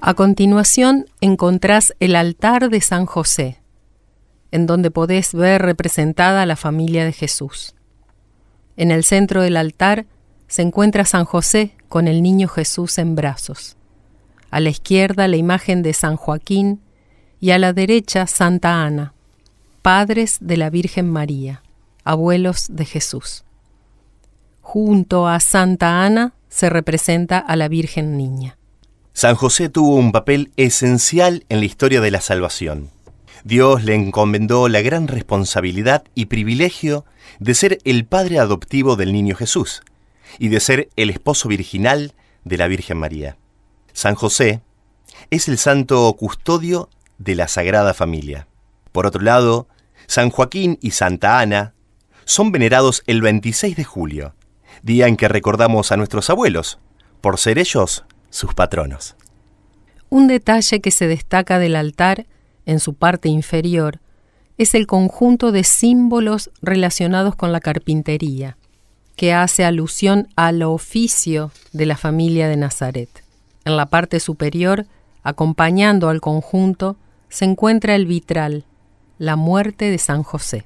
A continuación encontrás el altar de San José, en donde podés ver representada la familia de Jesús. En el centro del altar se encuentra San José con el niño Jesús en brazos. A la izquierda la imagen de San Joaquín y a la derecha Santa Ana, padres de la Virgen María, abuelos de Jesús. Junto a Santa Ana se representa a la Virgen Niña. San José tuvo un papel esencial en la historia de la salvación. Dios le encomendó la gran responsabilidad y privilegio de ser el padre adoptivo del niño Jesús y de ser el esposo virginal de la Virgen María. San José es el santo custodio de la Sagrada Familia. Por otro lado, San Joaquín y Santa Ana son venerados el 26 de julio, día en que recordamos a nuestros abuelos, por ser ellos sus patronos. Un detalle que se destaca del altar, en su parte inferior, es el conjunto de símbolos relacionados con la carpintería, que hace alusión al oficio de la familia de Nazaret. En la parte superior, acompañando al conjunto, se encuentra el vitral, la muerte de San José.